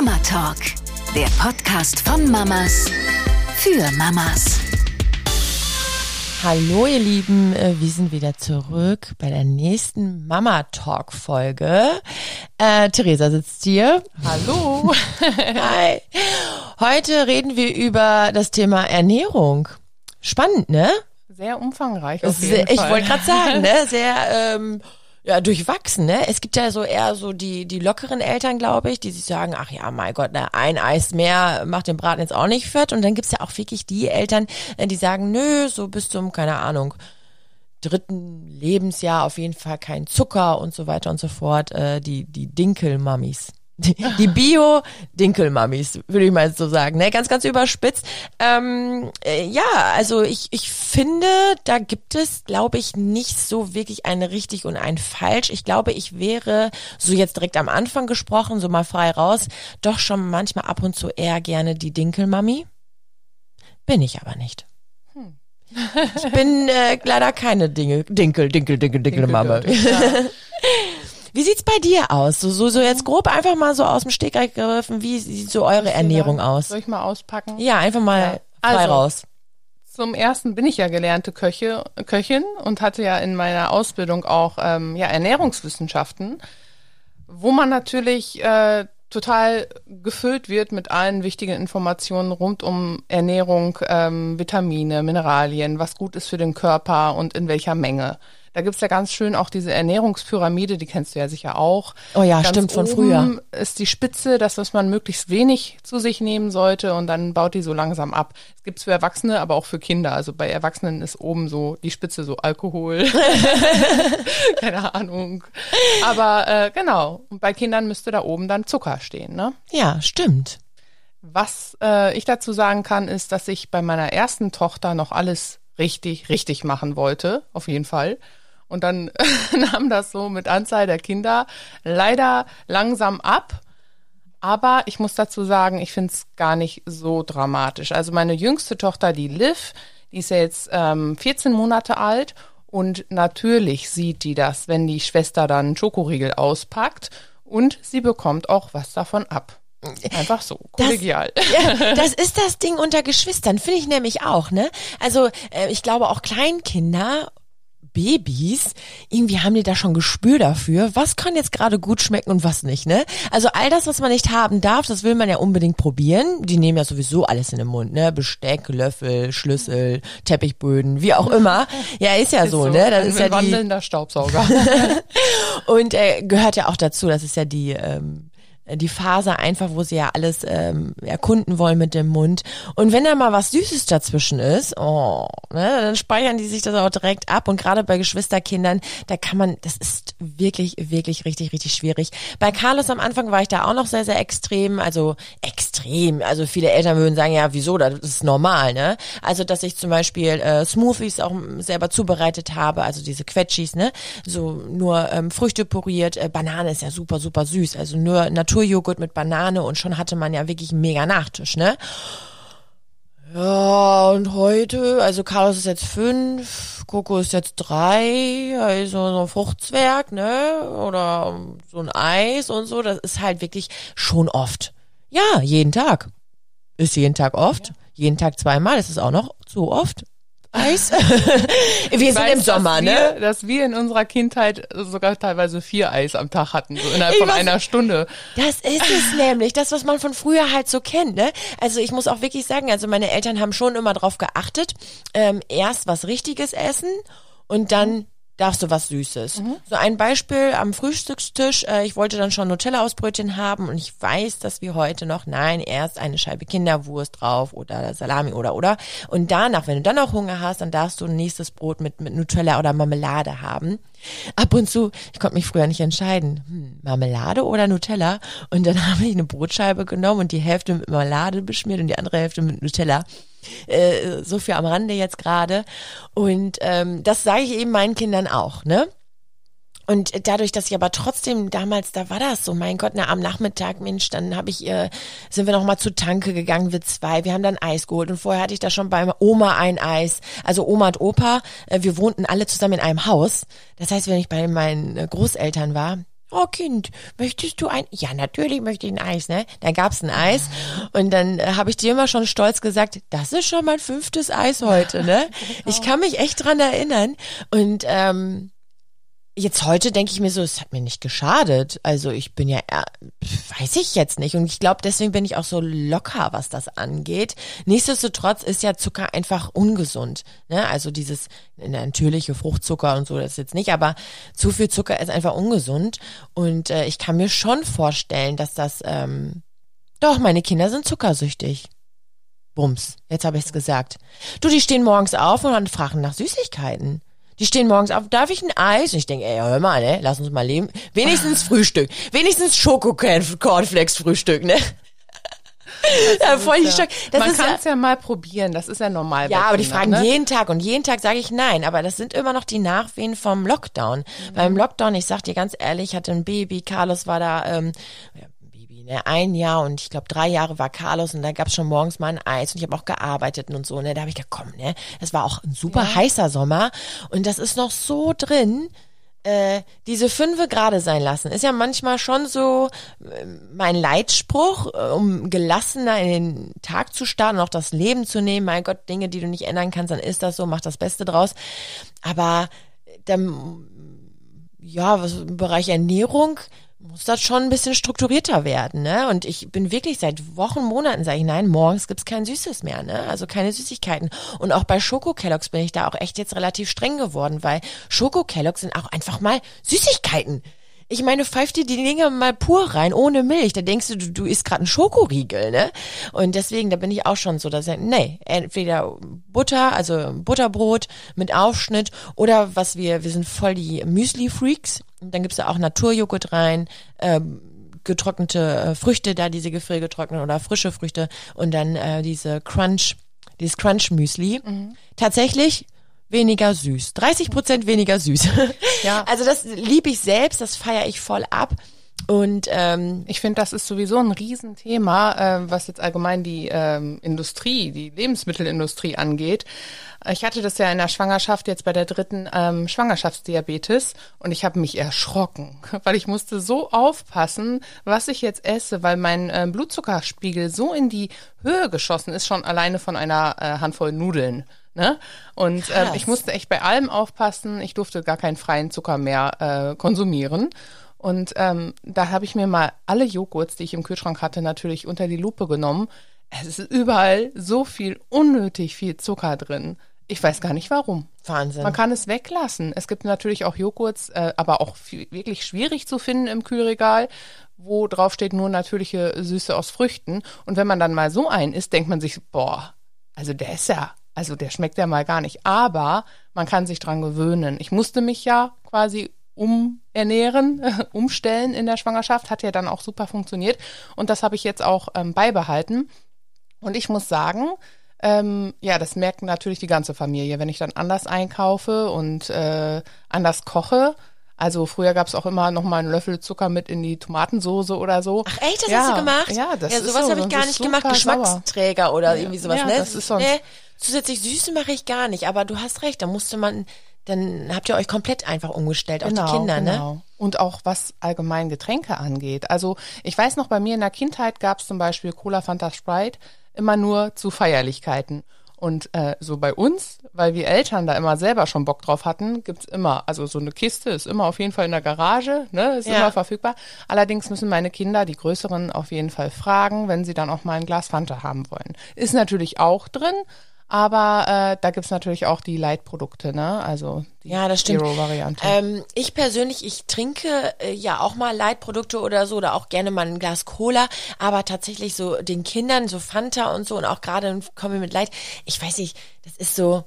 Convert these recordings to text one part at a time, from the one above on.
Mama Talk, der Podcast von Mamas für Mamas. Hallo ihr Lieben, äh, wir sind wieder zurück bei der nächsten Mama Talk Folge. Äh, Theresa sitzt hier. Hallo. Hi. Heute reden wir über das Thema Ernährung. Spannend, ne? Sehr umfangreich. Auf Sehr, ich wollte gerade sagen, ne? Sehr ähm, ja, durchwachsen, ne? Es gibt ja so eher so die, die lockeren Eltern, glaube ich, die sich sagen, ach ja, mein Gott, ne, ein Eis mehr macht den Braten jetzt auch nicht fett. Und dann gibt's ja auch wirklich die Eltern, äh, die sagen, nö, so bis zum, keine Ahnung, dritten Lebensjahr auf jeden Fall kein Zucker und so weiter und so fort. Äh, die, die Dinkelmammis. Die, die Bio-Dinkelmammis, würde ich mal so sagen, ne? Ganz, ganz überspitzt. Ähm, äh, ja, also ich, ich finde, da gibt es, glaube ich, nicht so wirklich ein richtig und ein falsch. Ich glaube, ich wäre, so jetzt direkt am Anfang gesprochen, so mal frei raus, doch schon manchmal ab und zu eher gerne die Dinkelmami. Bin ich aber nicht. Ich bin äh, leider keine Dinge, Dinkel, Dinkel, Dinkel, Dinkelmama. Dinkeldörte, Wie sieht's bei dir aus? So, so, so jetzt grob einfach mal so aus dem Stegreif gegriffen, wie sieht so eure Ernährung aus? Soll ich mal auspacken? Ja, einfach mal Ja. frei Also, raus. Zum ersten bin ich ja gelernte Köche, Köchin und hatte ja in meiner Ausbildung auch ähm, ja, Ernährungswissenschaften, wo man natürlich äh, total gefüllt wird mit allen wichtigen Informationen rund um Ernährung, ähm, Vitamine, Mineralien, was gut ist für den Körper und in welcher Menge. Da gibt's ja ganz schön auch diese Ernährungspyramide, die kennst du ja sicher auch. Oh ja, Ganz stimmt, von früher. ist die Spitze, das, was man möglichst wenig zu sich nehmen sollte und dann baut die so langsam ab. Es gibt's für Erwachsene, aber auch für Kinder. Also bei Erwachsenen ist oben so die Spitze so Alkohol. Keine Ahnung. Aber äh, genau. Und bei Kindern müsste da oben dann Zucker stehen, ne? Ja, stimmt. Was äh, ich dazu sagen kann, ist, dass ich bei meiner ersten Tochter noch alles richtig, richtig machen wollte, auf jeden Fall. Und dann nahm das so mit Anzahl der Kinder leider langsam ab. Aber ich muss dazu sagen, ich finde es gar nicht so dramatisch. Also meine jüngste Tochter, die Liv, die ist ja jetzt ähm, 14 Monate alt und natürlich sieht die das, wenn die Schwester dann einen Schokoriegel auspackt und sie bekommt auch was davon ab. Einfach so, kollegial. Ja, das ist das Ding unter Geschwistern, finde ich nämlich auch, ne? Also, äh, ich glaube auch Kleinkinder, Babys, irgendwie haben die da schon Gespür dafür, was kann jetzt gerade gut schmecken und was nicht, ne? Also all das, was man nicht haben darf, das will man ja unbedingt probieren. Die nehmen ja sowieso alles in den Mund, ne? Besteck, Löffel, Schlüssel, Teppichböden, wie auch immer. Ja, ist ja so, ne? Das ist ja die, wandelnder Staubsauger. Und äh, gehört ja auch dazu, das ist ja die ähm, die Phase einfach, wo sie ja alles ähm, erkunden wollen mit dem Mund. Und wenn da mal was Süßes dazwischen ist, oh, ne, dann speichern die sich das auch direkt ab. Und gerade bei Geschwisterkindern, da kann man, das ist wirklich, wirklich richtig, richtig schwierig. Bei Carlos am Anfang war ich da auch noch sehr, sehr extrem, also extrem. Also viele Eltern würden sagen, ja, wieso, das ist normal, ne? Also, dass ich zum Beispiel äh, Smoothies auch selber zubereitet habe, also diese Quetschis, ne? So nur ähm, Früchte puriert, äh, Banane ist ja super, super süß, also nur Naturjoghurt mit Banane und schon hatte man ja wirklich einen mega Nachtisch, ne? Ja, und heute, also Carlos ist jetzt fünf, Coco ist jetzt drei, also so ein Fruchtzwerg, ne? Oder so ein Eis und so, das ist halt wirklich schon oft. Ja, jeden Tag. Ist jeden Tag oft. Jeden Tag zweimal, das ist auch noch zu oft. Eis. wir sind weiß, im Sommer, dass ne? Wir, dass wir in unserer Kindheit sogar teilweise vier Eis am Tag hatten, so innerhalb Ich von weiß- einer Stunde. Das ist es nämlich, das, was man von früher halt so kennt, ne? Also ich muss auch wirklich sagen, also meine Eltern haben schon immer drauf geachtet, ähm, erst was Richtiges essen und dann darfst du was Süßes. So ein Beispiel am Frühstückstisch, äh, ich wollte dann schon Nutella aus Brötchen haben und ich weiß, dass wir heute noch, nein, erst eine Scheibe Kinderwurst drauf oder Salami oder oder und danach, wenn du dann noch Hunger hast, dann darfst du ein nächstes Brot mit, mit Nutella oder Marmelade haben. Ab und zu, ich konnte mich früher nicht entscheiden, hm, Marmelade oder Nutella und dann habe ich eine Brotscheibe genommen und die Hälfte mit Marmelade beschmiert und die andere Hälfte mit Nutella. Äh, so viel am Rande jetzt gerade. Und ähm, das sage ich eben meinen Kindern auch, ne? Und dadurch, dass ich aber trotzdem damals, da war das so, mein Gott, na, am Nachmittag, Mensch, dann habe ich, äh, sind wir noch mal zu Tanke gegangen, wir zwei, wir haben dann Eis geholt und vorher hatte ich da schon bei Oma ein Eis, also Oma und Opa, äh, wir wohnten alle zusammen in einem Haus. Das heißt, wenn ich bei meinen äh, Großeltern war, oh Kind, möchtest du ein? Ja, natürlich möchte ich ein Eis, ne? Dann gab's ein Eis und dann äh, habe ich dir immer schon stolz gesagt, das ist schon mein fünftes Eis heute, ne? Ich kann mich echt dran erinnern und ähm, jetzt heute denke ich mir so, es hat mir nicht geschadet. Also ich bin ja, äh, weiß ich jetzt nicht. Und ich glaube, deswegen bin ich auch so locker, was das angeht. Nichtsdestotrotz ist ja Zucker einfach ungesund. Ne? Also dieses natürliche Fruchtzucker und so, das ist jetzt nicht, aber zu viel Zucker ist einfach ungesund. Und äh, ich kann mir schon vorstellen, dass das, ähm, doch, meine Kinder sind zuckersüchtig. Bums, jetzt habe ich es gesagt. Du, die stehen morgens auf und fragen nach Süßigkeiten. Die stehen morgens auf, darf ich ein Eis? Und ich denke, ey, hör mal, ne, lass uns mal leben. Wenigstens Frühstück. Wenigstens Schoko-Cornflakes Frühstück, ne? ja, voll ja. Das Man kann es ja, ja, mal probieren, das ist ja normal. Ja, aber die fragen ne? jeden Tag und jeden Tag sage ich nein, aber das sind immer noch die Nachwehen vom Lockdown. Mhm. Beim Lockdown, ich sag dir ganz ehrlich, hatte ein Baby, Carlos war da, ähm, ne, ein Jahr und ich glaube drei Jahre war Carlos und da gab's schon morgens mal ein Eis und ich habe auch gearbeitet und so, ne, da habe ich gedacht, komm, ne, es war auch ein super ja. heißer Sommer und das ist noch so drin, äh, diese fünfe gerade sein lassen. Ist ja manchmal schon so äh, mein Leitspruch, äh, um gelassener in den Tag zu starten, auch das Leben zu nehmen. Mein Gott, Dinge, die du nicht ändern kannst, dann ist das so, mach das Beste draus. Aber dann, ja, was im Bereich Ernährung muss das schon ein bisschen strukturierter werden, ne? Und ich bin wirklich seit Wochen, Monaten sage ich, nein, morgens gibt's kein Süßes mehr, ne? Also keine Süßigkeiten. Und auch bei Schoko Kelloggs bin ich da auch echt jetzt relativ streng geworden, weil Schoko Kelloggs sind auch einfach mal Süßigkeiten. Ich meine, pfeift dir die Dinge mal pur rein, ohne Milch. Da denkst du, du, du isst gerade einen Schokoriegel, ne? Und deswegen, da bin ich auch schon so, dass ich, nee, entweder Butter, also Butterbrot mit Aufschnitt oder was wir, wir sind voll die Müsli-Freaks. Und dann gibt's da auch Naturjoghurt rein, äh, getrocknete äh, Früchte, da diese gefriergetrockneten oder frische Früchte und dann äh, diese Crunch, dieses Crunch-Müsli. Mhm. Tatsächlich weniger süß. 30 Prozent weniger süß. Ja. Also das liebe ich selbst, das feiere ich voll ab. Und ähm, ich finde, das ist sowieso ein Riesenthema, äh, was jetzt allgemein die ähm, Industrie, die Lebensmittelindustrie angeht. Ich hatte das ja in der Schwangerschaft jetzt bei der dritten ähm, Schwangerschaftsdiabetes und ich habe mich erschrocken, weil ich musste so aufpassen, was ich jetzt esse, weil mein äh, Blutzuckerspiegel so in die Höhe geschossen ist, schon alleine von einer äh, Handvoll Nudeln. Ne? Und ähm, ich musste echt bei allem aufpassen. Ich durfte gar keinen freien Zucker mehr äh, konsumieren. Und ähm, da habe ich mir mal alle Joghurts, die ich im Kühlschrank hatte, natürlich unter die Lupe genommen. Es ist überall so viel unnötig viel Zucker drin. Ich weiß gar nicht warum. Wahnsinn. Man kann es weglassen. Es gibt natürlich auch Joghurts, äh, aber auch wirklich schwierig zu finden im Kühlregal, wo drauf steht nur natürliche Süße aus Früchten. Und wenn man dann mal so einen isst, denkt man sich, boah, also der ist ja, also der schmeckt ja mal gar nicht. Aber man kann sich dran gewöhnen. Ich musste mich ja quasi umernähren, umstellen in der Schwangerschaft, hat ja dann auch super funktioniert. Und das habe ich jetzt auch ähm, beibehalten. Und ich muss sagen, ähm, ja, das merkt natürlich die ganze Familie, wenn ich dann anders einkaufe und äh, anders koche. Also früher gab es auch immer noch mal einen Löffel Zucker mit in die Tomatensoße oder so. Ach echt, das ja, hast du gemacht? Ja, das ja, sowas so, habe ich gar nicht gemacht. Geschmacksträger sauer. oder irgendwie sowas, ja, ne? Das ist sonst nee, zusätzlich Süße mache ich gar nicht, aber du hast recht, da musste man, dann habt ihr euch komplett einfach umgestellt, auch genau, die Kinder, ne? genau. ne? Und auch was allgemein Getränke angeht. Also ich weiß noch, bei mir in der Kindheit gab es zum Beispiel Cola, Fanta, Sprite immer nur zu Feierlichkeiten. Und äh, so bei uns, weil wir Eltern da immer selber schon Bock drauf hatten, gibt's immer, also so eine Kiste ist immer auf jeden Fall in der Garage, ne, ist ja. immer verfügbar. Allerdings müssen meine Kinder, die Größeren, auf jeden Fall fragen, wenn sie dann auch mal ein Glas Fanta haben wollen. Ist natürlich auch drin, aber äh, da gibt's natürlich auch die Leitprodukte, ne? Also die ja, das stimmt. Zero-Variante. Ähm, ich persönlich, ich trinke äh, ja auch mal Leitprodukte oder so oder auch gerne mal ein Glas Cola, aber tatsächlich so den Kindern, so Fanta und so und auch gerade kommen mit Leit, ich weiß nicht, das ist so.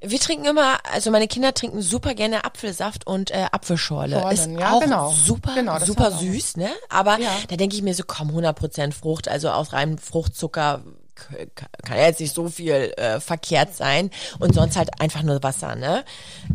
Wir trinken immer, also meine Kinder trinken super gerne Apfelsaft und äh, Apfelschorle. Schorlen, ist ja, auch genau. super, Genau, super süß, ne? Aber Ja. da denke ich mir so, komm, 100% Frucht, also aus reinem Fruchtzucker kann ja jetzt nicht so viel äh, verkehrt sein und sonst halt einfach nur Wasser, ne?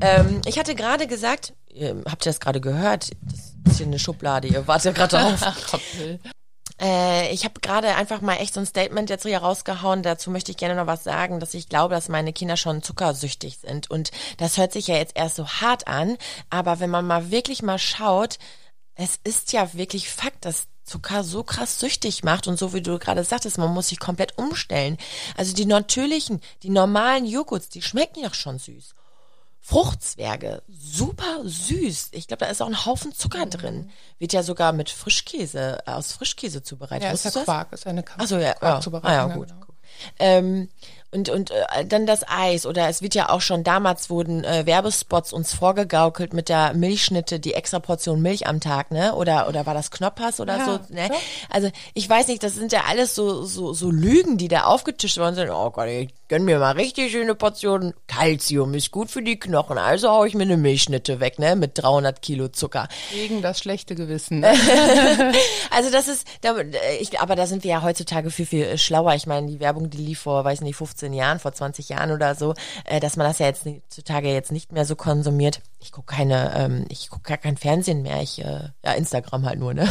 Ähm, ich hatte gerade gesagt, ihr, habt ihr das gerade gehört? Das ist hier eine Schublade, ihr wartet ja gerade drauf. Äh, ich habe gerade einfach mal echt so ein Statement jetzt hier rausgehauen. Dazu möchte ich gerne noch was sagen, dass ich glaube, dass meine Kinder schon zuckersüchtig sind. Und das hört sich ja jetzt erst so hart an, aber wenn man mal wirklich mal schaut, es ist ja wirklich Fakt, dass Zucker so krass süchtig macht und so wie du gerade sagtest, man muss sich komplett umstellen. Also die natürlichen, die normalen Joghurts, die schmecken ja schon süß. Fruchtzwerge, super süß. Ich glaube, da ist auch ein Haufen Zucker drin. Wird ja sogar mit Frischkäse, äh, aus Frischkäse zubereitet. Ja, ist ja? Quark, ist ja eine Quark Ach so, ja, ja. Quarkzubereitung, Ah, ja, gut. genau. Ähm, und und äh, dann das Eis. Oder es wird ja auch schon damals wurden äh, Werbespots uns vorgegaukelt mit der Milchschnitte die extra Portion Milch am Tag ne? Oder oder war das Knoppers oder Ja, so ne? doch. also ich weiß nicht das sind ja alles so so so Lügen die da aufgetischt worden sind. Oh Gott ich gönn mir mal richtig schöne Portionen Calcium ist gut für die Knochen also hau ich mir eine Milchschnitte weg ne mit 300 Kilo Zucker Gegen das schlechte Gewissen. also das ist, aber da sind wir ja heutzutage viel, viel äh, schlauer. Ich meine, die Werbung, die lief vor, weiß nicht, 15 Jahren, vor 20 Jahren oder so, äh, dass man das ja jetzt heutzutage jetzt nicht mehr so konsumiert. Ich gucke keine, ähm, ich gucke gar kein Fernsehen mehr. Ich, äh, ja, Instagram halt nur, ne?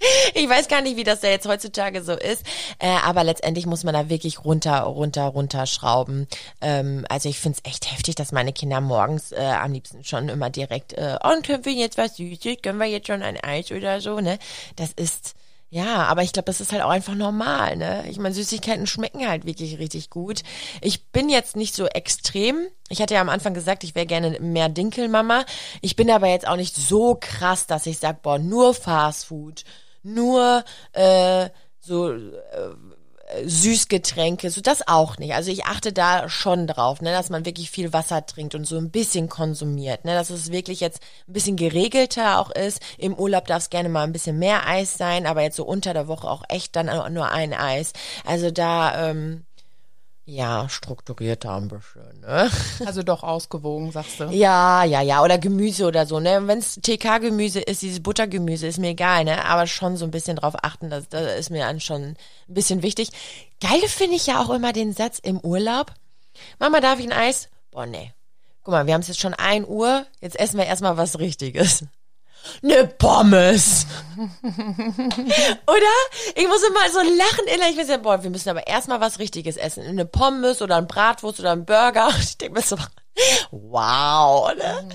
Ich weiß gar nicht, wie das da jetzt heutzutage so ist, äh, aber letztendlich muss man da wirklich runter, runter, runter schrauben. Ähm, also ich find's echt heftig, dass meine Kinder morgens äh, am liebsten schon immer direkt, äh, oh, können wir jetzt was Süßes, können wir jetzt schon ein Eis oder so, ne? Das ist, ja, aber ich glaube, das ist halt auch einfach normal, ne? Ich meine, Süßigkeiten schmecken halt wirklich richtig gut. Ich bin jetzt nicht so extrem. Ich hatte ja am Anfang gesagt, ich wäre gerne mehr Dinkelmama. Ich bin aber jetzt auch nicht so krass, dass ich sage, boah, nur Fast Food, nur äh, so äh, Süßgetränke, so das auch nicht. Also ich achte da schon drauf, ne, dass man wirklich viel Wasser trinkt und so ein bisschen konsumiert, ne, dass es wirklich jetzt ein bisschen geregelter auch ist. Im Urlaub darf es gerne mal ein bisschen mehr Eis sein, aber jetzt so unter der Woche auch echt dann nur ein Eis. Also da, ähm, ja, strukturierter ein bisschen, ne? Also doch ausgewogen, sagst du. Ja, ja, ja. Oder Gemüse oder so, ne? Wenn es TK-Gemüse ist, dieses Buttergemüse, ist mir egal, ne? Aber schon so ein bisschen drauf achten, das, das ist mir dann schon ein bisschen wichtig. Geil finde ich ja auch immer den Satz im Urlaub. Mama, darf ich ein Eis? Boah, nee. Guck mal, wir haben es jetzt schon ein Uhr, jetzt essen wir erstmal was Richtiges. Ne Pommes. Oder? Ich muss immer so lachen innerlich. Ich weiß ja, boah, wir müssen aber erstmal was Richtiges essen. Eine Pommes oder ein Bratwurst oder ein Burger. Ich denke mir so, wow, ne?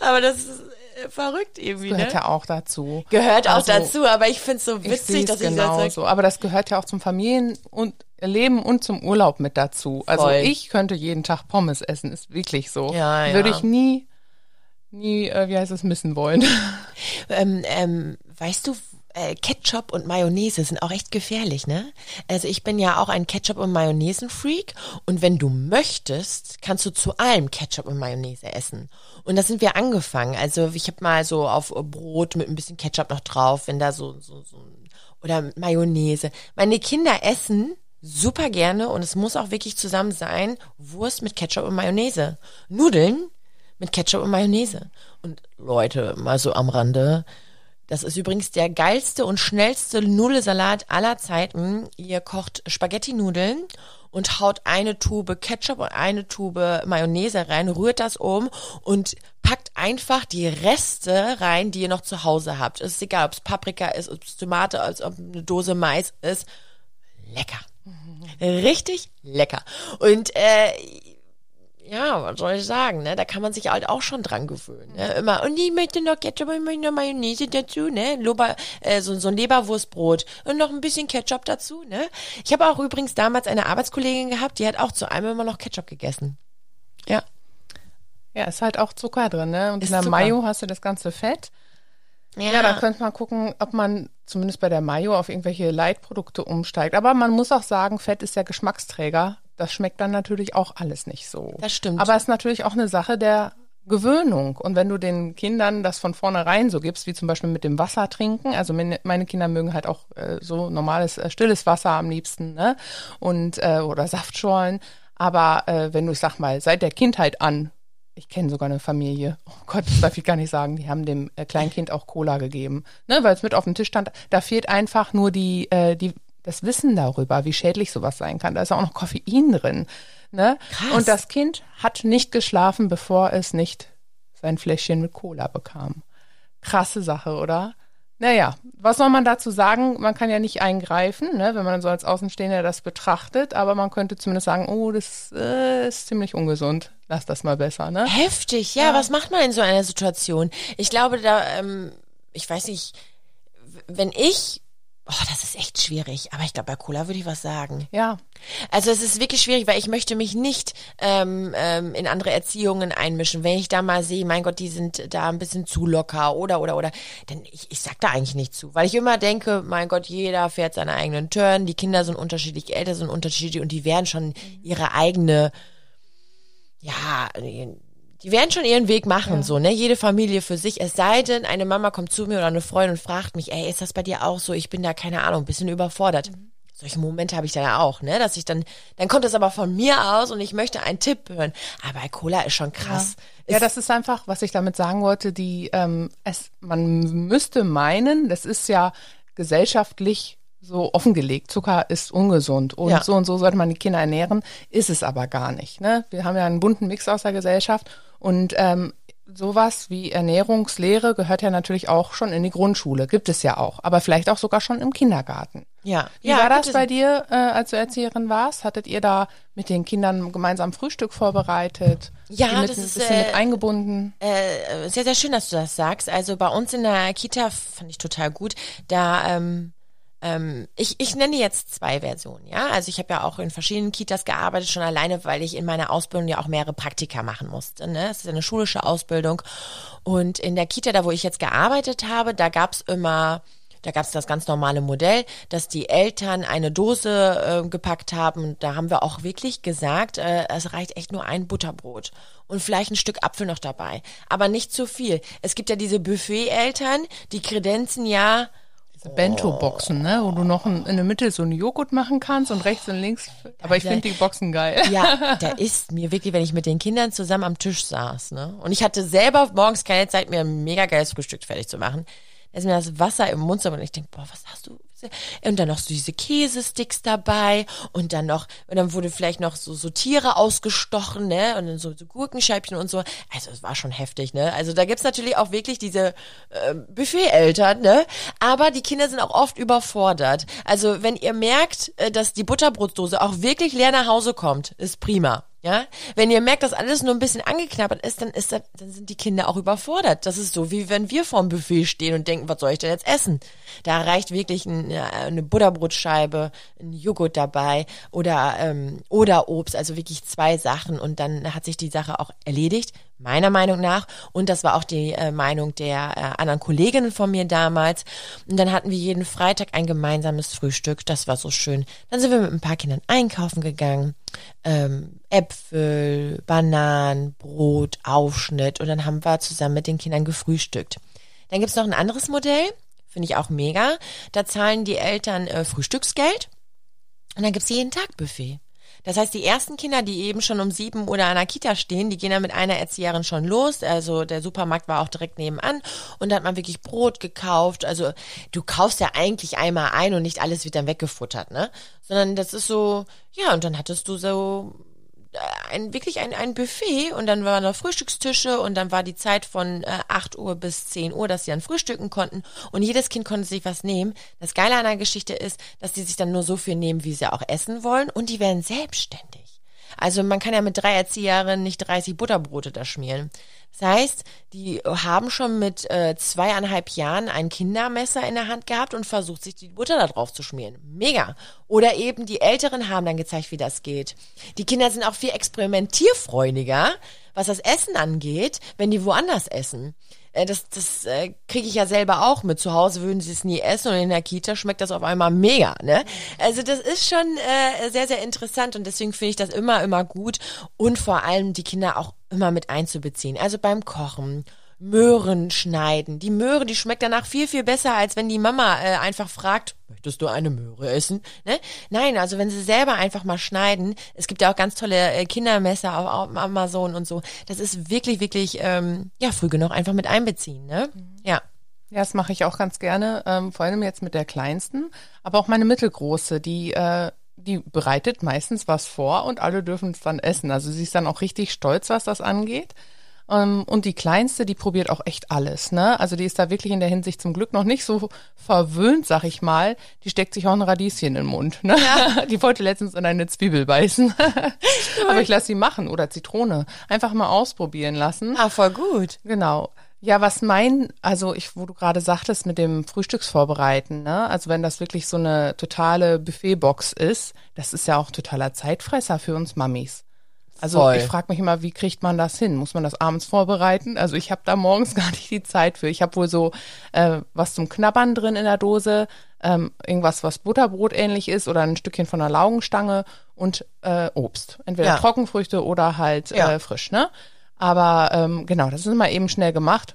Aber das ist äh, verrückt irgendwie, Gehört ne? ja auch dazu. Gehört auch Also, dazu, aber ich find's so Ich witzig, sehe dass es ich das genauso. Aber das gehört ja auch zum Familien- und Leben und zum Urlaub mit dazu. Also Voll. ich könnte jeden Tag Pommes essen, ist wirklich so. Ja, ja. Würde ich nie, nie, äh, wie heißt es, missen wollen. Ähm, ähm, weißt du, äh, Ketchup und Mayonnaise sind auch echt gefährlich, ne? Also ich bin ja auch ein Ketchup- und Mayonnaise-Freak und wenn du möchtest, kannst du zu allem Ketchup und Mayonnaise essen. Und da sind wir angefangen. Also ich habe mal so auf Brot mit ein bisschen Ketchup noch drauf, wenn da so, so, so oder Mayonnaise. Meine Kinder essen super gerne und es muss auch wirklich zusammen sein, Wurst mit Ketchup und Mayonnaise. Nudeln mit Ketchup und Mayonnaise. Und Leute, mal so am Rande, das ist übrigens der geilste und schnellste Nudelsalat aller Zeiten. Ihr kocht Spaghetti-Nudeln und haut eine Tube Ketchup und eine Tube Mayonnaise rein, rührt das um und packt einfach die Reste rein, die ihr noch zu Hause habt. Es ist egal, ob es Paprika ist, ob es Tomate ist, ob eine Dose Mais ist. Lecker. Richtig lecker. Und äh, ja, was soll ich sagen, ne? Da kann man sich halt auch schon dran gewöhnen. Ne? Immer, und ich möchte noch Ketchup und ich möchte noch Mayonnaise dazu, ne? Lober, äh, so, so ein Leberwurstbrot und noch ein bisschen Ketchup dazu, ne? Ich habe auch übrigens damals eine Arbeitskollegin gehabt, die hat auch zu einem immer noch Ketchup gegessen. Ja. ja, ist halt auch Zucker drin, ne? Und Ist in der Zucker. Mayo hast du das ganze Fett. Ja, da könnte man gucken, ob man zumindest bei der Mayo auf irgendwelche Leitprodukte umsteigt. Aber man muss auch sagen, Fett ist ja Geschmacksträger. Das schmeckt dann natürlich auch alles nicht so. Das stimmt. Aber es ist natürlich auch eine Sache der Gewöhnung. Und wenn du den Kindern das von vornherein so gibst, wie zum Beispiel mit dem Wasser trinken, also meine Kinder mögen halt auch äh, so normales, äh, stilles Wasser am liebsten, ne? Und, äh, oder Saftschorlen. Aber äh, wenn du, ich sag mal, seit der Kindheit an ich kenne sogar eine Familie, oh Gott, das darf ich gar nicht sagen, die haben dem äh, Kleinkind auch Cola gegeben, ne, weil es mit auf dem Tisch stand. Da fehlt einfach nur die, äh, die, das Wissen darüber, wie schädlich sowas sein kann. Da ist auch noch Koffein drin. Ne? Krass. Und das Kind hat nicht geschlafen, bevor es nicht sein Fläschchen mit Cola bekam. Krasse Sache, oder? Naja, was soll man dazu sagen? Man kann ja nicht eingreifen, ne, wenn man so als Außenstehender das betrachtet, aber man könnte zumindest sagen, oh, das äh, ist ziemlich ungesund. Lass das mal besser, ne? Heftig, ja, Was macht man in so einer Situation? Ich glaube, da, ähm, ich weiß nicht, wenn ich, oh, das ist echt schwierig, aber ich glaube, bei Cola würde ich was sagen. Ja, Also es ist wirklich schwierig, weil ich möchte mich nicht ähm, ähm, in andere Erziehungen einmischen. Wenn ich da mal sehe, mein Gott, die sind da ein bisschen zu locker oder oder oder, dann ich, ich sag da eigentlich nicht zu, weil ich immer denke, mein Gott, jeder fährt seine eigenen Turn, die Kinder sind unterschiedlich, die Eltern sind unterschiedlich und die werden schon ihre eigene, ja, die werden schon ihren Weg machen, so, ne? Jede Familie für sich. Es sei denn, eine Mama kommt zu mir oder eine Freundin und fragt mich, ey, ist das bei dir auch so? Ich bin da, keine Ahnung, ein bisschen überfordert. Solche Momente habe ich dann ja auch, ne? Dass ich dann, dann kommt es aber von mir aus und ich möchte einen Tipp hören. Aber bei Cola ist schon krass. Ja, das ist einfach, was ich damit sagen wollte, die, ähm, es, man müsste meinen, das ist ja gesellschaftlich so offengelegt, Zucker ist ungesund und Ja. so und so sollte man die Kinder ernähren, ist es aber gar nicht. Ne? Wir haben ja einen bunten Mix aus der Gesellschaft und ähm, sowas wie Ernährungslehre gehört ja natürlich auch schon in die Grundschule, gibt es ja auch, aber vielleicht auch sogar schon im Kindergarten. Ja. Wie ja, war das bei dir, äh, als du Erzieherin warst? Hattet ihr da mit den Kindern gemeinsam Frühstück vorbereitet? Ja, mit, das ein ist, bisschen äh, mit eingebunden. Äh, sehr, sehr schön, dass du das sagst. Also bei uns in der Kita fand ich total gut. Da, ähm, ähm, ich, ich nenne jetzt zwei Versionen, ja. Also ich habe ja auch in verschiedenen Kitas gearbeitet, schon alleine, weil ich in meiner Ausbildung ja auch mehrere Praktika machen musste. Ne? Es ist eine schulische Ausbildung. Und in der Kita, da wo ich jetzt gearbeitet habe, da gab's immer da gab's das ganz normale Modell, dass die Eltern eine Dose äh, gepackt haben. Da haben wir auch wirklich gesagt, äh, es reicht echt nur ein Butterbrot und vielleicht ein Stück Apfel noch dabei. Aber nicht zu viel. Es gibt ja diese Buffet-Eltern, die kredenzen ja Diese Bento-Boxen, ne? Wo du noch in, in der Mitte so einen Joghurt machen kannst und rechts und links. Aber ich finde die Boxen geil. Ja, da ist mir wirklich, wenn ich mit den Kindern zusammen am Tisch saß, ne? Und ich hatte selber morgens keine Zeit, mir ein mega geiles Frühstück fertig zu machen. Da ist mir das Wasser im Mund so und ich denke, boah, was hast du? Und dann noch so diese Käsesticks dabei und dann noch, und dann wurde vielleicht noch so, so Tiere ausgestochen, ne? Und dann so, so Gurkenscheibchen und so. Also es war schon heftig, ne? Also da gibt's natürlich auch wirklich diese äh, Buffet-Eltern, ne? Aber die Kinder sind auch oft überfordert. Also wenn ihr merkt, äh, dass die Butterbrotdose auch wirklich leer nach Hause kommt, ist prima. Ja, wenn ihr merkt, dass alles nur ein bisschen angeknabbert ist, dann ist das, dann sind die Kinder auch überfordert. Das ist so, wie wenn wir vorm Buffet stehen und denken, was soll ich denn jetzt essen? Da reicht wirklich ein, ja, eine Butterbrotscheibe, ein Joghurt dabei oder ähm, oder Obst, also wirklich zwei Sachen und dann hat sich die Sache auch erledigt, meiner Meinung nach. Und das war auch die äh, Meinung der äh, anderen Kolleginnen von mir damals. Und dann hatten wir jeden Freitag ein gemeinsames Frühstück. Das war so schön. Dann sind wir mit ein paar Kindern einkaufen gegangen. Ähm, Äpfel, Bananen, Brot, Aufschnitt. Und dann haben wir zusammen mit den Kindern gefrühstückt. Dann gibt's noch ein anderes Modell. Finde ich auch mega. Da zahlen die Eltern äh, Frühstücksgeld. Und dann gibt's jeden Tag Buffet. Das heißt, die ersten Kinder, die eben schon um sieben oder an der Kita stehen, die gehen dann mit einer Erzieherin schon los. Also der Supermarkt war auch direkt nebenan und da hat man wirklich Brot gekauft. Also du kaufst ja eigentlich einmal ein und nicht alles wird dann weggefuttert, ne? Sondern das ist so, ja, und dann hattest du so ein wirklich ein, ein Buffet und dann waren da Frühstückstische und dann war die Zeit von äh, 8 Uhr bis 10 Uhr, dass sie dann frühstücken konnten und jedes Kind konnte sich was nehmen. Das Geile an der Geschichte ist, dass die sich dann nur so viel nehmen, wie sie auch essen wollen und die werden selbstständig. Also man kann ja mit drei Erzieherinnen nicht 30 Butterbrote da schmieren. Das heißt, die haben schon mit äh, zweieinhalb Jahren ein Kindermesser in der Hand gehabt und versucht, sich die Butter da drauf zu schmieren. Mega. Oder eben die Älteren haben dann gezeigt, wie das geht. Die Kinder sind auch viel experimentierfreudiger, was das Essen angeht, wenn die woanders essen. Äh, Das, das äh, kriege ich ja selber auch mit. Zu Hause würden sie es nie essen und in der Kita schmeckt das auf einmal mega. Ne? Also das ist schon äh, sehr, sehr interessant und deswegen finde ich das immer, immer gut und vor allem die Kinder auch immer mit einzubeziehen. Also beim Kochen. Möhren schneiden. Die Möhre, die schmeckt danach viel, viel besser, als wenn die Mama äh, einfach fragt, möchtest du eine Möhre essen? Ne? Nein, also wenn sie selber einfach mal schneiden, es gibt ja auch ganz tolle äh, Kindermesser auf, auf Amazon und so, das ist wirklich, wirklich, ähm, ja, früh genug einfach mit einbeziehen, ne? Ja. Ja, das mache ich auch ganz gerne, ähm, vor allem jetzt mit der kleinsten, aber auch meine mittelgroße, die äh, die bereitet meistens was vor und alle dürfen es dann essen. Also sie ist dann auch richtig stolz, was das angeht. Ähm, und die kleinste, die probiert auch echt alles, ne? Also die ist da wirklich in der Hinsicht zum Glück noch nicht so verwöhnt, sag ich mal. Die steckt sich auch ein Radieschen in den Mund, ne? Die wollte letztens in eine Zwiebel beißen. Aber ich lasse sie machen oder Zitrone. Einfach mal ausprobieren lassen. Ah, voll gut. Genau. Ja, was mein, also ich, wo du gerade sagtest mit dem Frühstücksvorbereiten, ne? Also wenn das wirklich so eine totale Buffetbox ist, das ist ja auch totaler Zeitfresser für uns Mamis. Also Voll. ich frage mich immer, wie kriegt man das hin? Muss man das abends vorbereiten? Also ich habe da morgens gar nicht die Zeit für. Ich habe wohl so äh, was zum Knabbern drin in der Dose, ähm, irgendwas, was Butterbrot ähnlich ist oder ein Stückchen von einer Laugenstange und äh, Obst. Entweder Ja. Trockenfrüchte oder halt Ja. äh, frisch, ne? Aber ähm, genau, das ist immer eben schnell gemacht.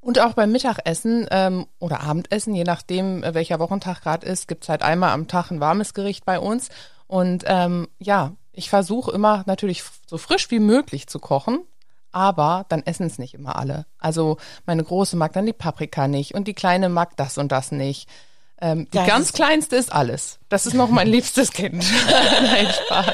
Und auch beim Mittagessen ähm, oder Abendessen, je nachdem, äh, welcher Wochentag gerade ist, gibt's halt einmal am Tag ein warmes Gericht bei uns. Und ähm, ja, ich versuche immer natürlich so frisch wie möglich zu kochen, aber dann essen es nicht immer alle. Also meine Große mag dann die Paprika nicht und die Kleine mag das und das nicht. Ähm, die Das ganz ist- kleinste ist alles. Das ist noch mein liebstes Kind. Nein, Spaß.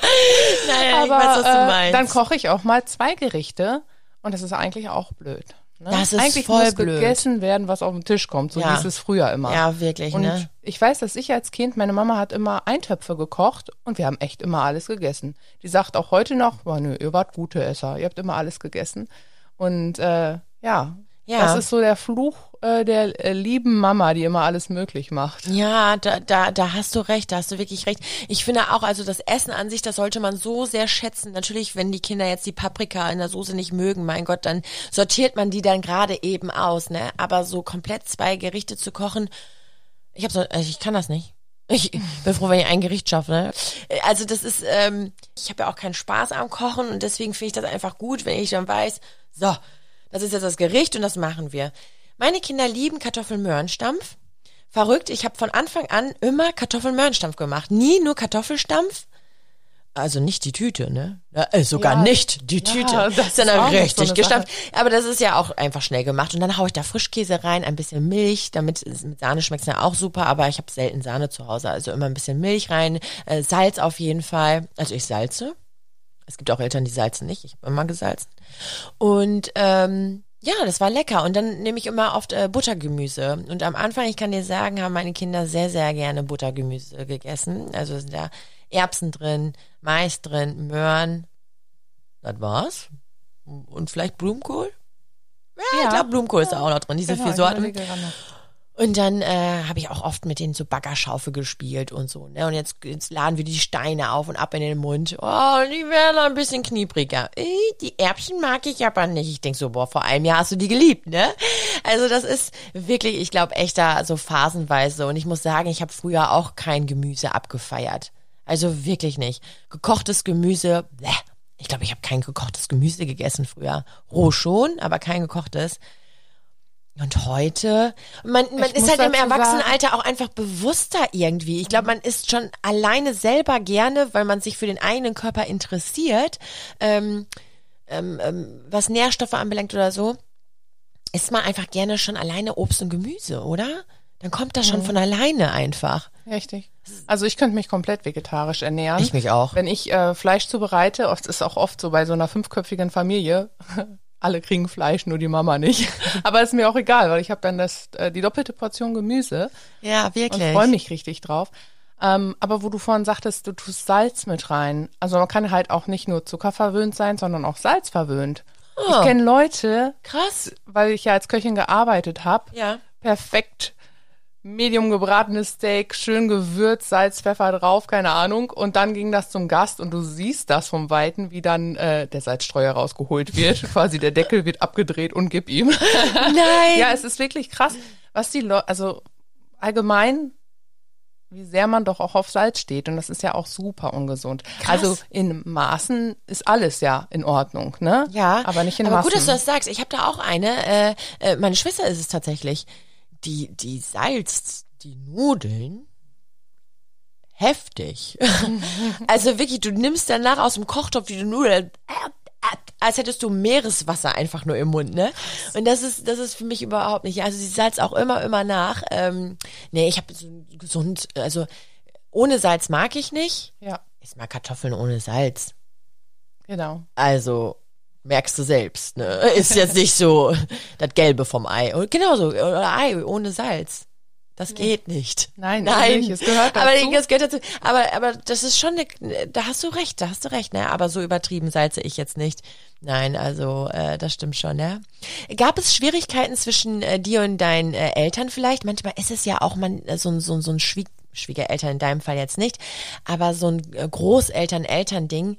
Naja, Aber ich weiß, was du äh, meinst. dann koche ich auch mal zwei Gerichte und das ist eigentlich auch blöd. Ne? Das ist eigentlich voll muss blöd. gegessen werden, was auf den Tisch kommt. So Ja. hieß es früher immer. ja, wirklich, Und ne? ich weiß, dass ich als Kind, meine Mama hat immer Eintöpfe gekocht und wir haben echt immer alles gegessen. Die sagt auch heute noch, oh, nö, ihr wart gute Esser, ihr habt immer alles gegessen. Und äh, ja, Ja. das ist so der Fluch äh, der äh, lieben Mama, die immer alles möglich macht. Ja, da, da, da hast du recht, da hast du wirklich recht. Ich finde auch, also das Essen an sich, das sollte man so sehr schätzen. Natürlich, wenn die Kinder jetzt die Paprika in der Soße nicht mögen, mein Gott, dann sortiert man die dann gerade eben aus, ne? Aber so komplett zwei Gerichte zu kochen, ich hab so, also ich kann das nicht. Ich bin froh, wenn ich ein Gericht schaffe. Ne? Also das ist, ähm, ich habe ja auch keinen Spaß am Kochen und deswegen finde ich das einfach gut, wenn ich dann weiß, so, das ist jetzt das Gericht und das machen wir. Meine Kinder lieben Kartoffelmöhrenstampf. Verrückt, ich habe von Anfang an immer Kartoffelmöhrenstampf gemacht. Nie nur Kartoffelstampf. Also nicht die Tüte, ne? Äh, sogar Ja, nicht die ja, Tüte, das ist so richtig eine gestampft. Aber das ist ja auch einfach schnell gemacht. Und dann haue ich da Frischkäse rein, ein bisschen Milch, damit es mit Sahne schmeckt ja auch super, aber ich habe selten Sahne zu Hause. Also immer ein bisschen Milch rein, äh, Salz auf jeden Fall. Also ich salze. Es gibt auch Eltern, die salzen nicht. Ich habe immer gesalzen. Und ähm, ja, das war lecker. Und dann nehme ich immer oft äh, Buttergemüse. Und am Anfang, ich kann dir sagen, haben meine Kinder sehr, sehr gerne Buttergemüse gegessen. Also sind da Erbsen drin, Mais drin, Möhren. Das war's. Und vielleicht Blumenkohl? Ja, ich Ja. glaube, Blumenkohl ist da auch noch drin, diese Genau, vier ich Sorten. Und dann äh, habe ich auch oft mit denen so Baggerschaufel gespielt und so. Ne? Und jetzt, jetzt laden wir die Steine auf und ab in den Mund. Oh, die werden ein bisschen kniebriger. Die Erbchen mag ich aber nicht. Ich denk so, boah, vor einem Jahr hast du die geliebt, ne? Also das ist wirklich, ich glaube, echt da so phasenweise. Und ich muss sagen, ich habe früher auch kein Gemüse abgefeiert. Also wirklich nicht. Gekochtes Gemüse, bleh. Ich glaube, ich habe kein gekochtes Gemüse gegessen früher. Roh schon, aber kein gekochtes. Und heute, man, man Ich ist halt im Erwachsenenalter auch einfach bewusster irgendwie. Ich glaube, man isst schon alleine selber gerne, weil man sich für den eigenen Körper interessiert, ähm, ähm, ähm, was Nährstoffe anbelangt oder so, isst man einfach gerne schon alleine Obst und Gemüse, oder? Dann kommt das schon Mhm. von alleine einfach. Richtig. Also ich könnte mich komplett vegetarisch ernähren. Ich mich auch. Wenn ich äh, Fleisch zubereite, das ist auch oft so bei so einer fünfköpfigen Familie, alle kriegen Fleisch, nur die Mama nicht. Aber ist mir auch egal, weil ich habe dann das, äh, die doppelte Portion Gemüse Ja, und wirklich. freue mich richtig drauf. Ähm, aber wo du vorhin sagtest, du tust Salz mit rein. Also man kann halt auch nicht nur Zucker verwöhnt sein, sondern auch Salz verwöhnt. Oh. Ich kenne Leute, Krass. weil ich ja als Köchin gearbeitet habe, Ja. perfekt medium gebratenes Steak, schön gewürzt, Salz, Pfeffer drauf, keine Ahnung. Und dann ging das zum Gast und du siehst das vom Weiten, wie dann äh, der Salzstreuer rausgeholt wird. Quasi der Deckel wird abgedreht und gib ihm. Nein. ja, es ist wirklich krass, was die Leute, also allgemein, wie sehr man doch auch auf Salz steht. Und das ist ja auch super ungesund. Krass. Also in Maßen ist alles ja in Ordnung, ne? Ja, Aber nicht in aber Maßen. gut, dass du das sagst. Ich habe da auch eine. Äh, äh, meine Schwester ist es tatsächlich. Die, die salzt die Nudeln heftig. also wirklich, du nimmst danach aus dem Kochtopf die Nudeln, als hättest du Meereswasser einfach nur im Mund, ne? Und das ist, das ist für mich überhaupt nicht. Also sie salzt auch immer, immer nach. Ähm, nee, ich habe so gesund, also ohne Salz mag ich nicht. ja, Ich mag Kartoffeln ohne Salz. genau. Also merkst du selbst, ne? Ist jetzt nicht so das Gelbe vom Ei. Und genauso, oder Ei ohne Salz. Das geht nicht. Nein, nein, nicht. es gehört Aber dazu. das gehört dazu. Aber, aber das ist schon, eine, da hast du recht, da hast du recht, ne? Aber so übertrieben salze ich jetzt nicht. Nein, also äh, das stimmt schon, ne? Gab es Schwierigkeiten zwischen äh, dir und deinen äh, Eltern vielleicht? Manchmal ist es ja auch man äh, so, ein so, so ein Schwieg Schwiegereltern in deinem Fall jetzt nicht, aber so ein äh, Großeltern-Eltern-Ding.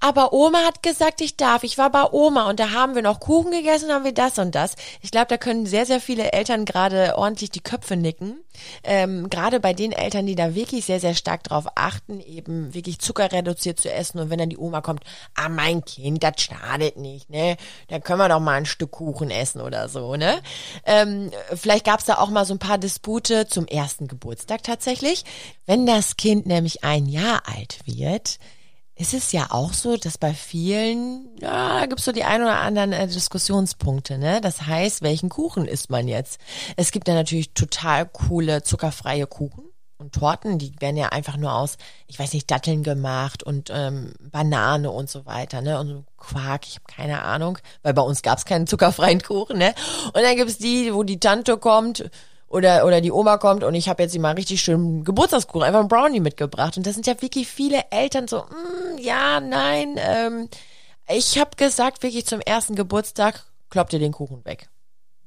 Aber Oma hat gesagt, ich darf. Ich war bei Oma und da haben wir noch Kuchen gegessen haben wir das und das. Ich glaube, da können sehr, sehr viele Eltern gerade ordentlich die Köpfe nicken. Ähm, gerade bei den Eltern, die da wirklich sehr, sehr stark drauf achten, eben wirklich zuckerreduziert zu essen. Und wenn dann die Oma kommt, ah, mein Kind, das schadet nicht, ne? Da können wir doch mal ein Stück Kuchen essen oder so, ne? Ähm, vielleicht gab es da auch mal so ein paar Dispute zum ersten Geburtstag tatsächlich. Wenn das Kind nämlich ein Jahr alt wird, ist es ja auch so, dass bei vielen, ja, da gibt's so die ein oder anderen äh, Diskussionspunkte, ne? Das heißt, welchen Kuchen isst man jetzt? Es gibt ja natürlich total coole zuckerfreie Kuchen und Torten, die werden ja einfach nur aus, ich weiß nicht, Datteln gemacht und ähm, Banane und so weiter, ne? Und Quark, ich habe keine Ahnung, weil bei uns gab's keinen zuckerfreien Kuchen, ne? Und dann gibt's die, wo die Tante kommt oder oder die Oma kommt und ich habe jetzt mal richtig schön Geburtstagskuchen, einfach einen Brownie mitgebracht und das sind ja wirklich viele Eltern so, mm, ja, nein, ähm, ich habe gesagt wirklich zum ersten Geburtstag kloppt ihr den Kuchen weg.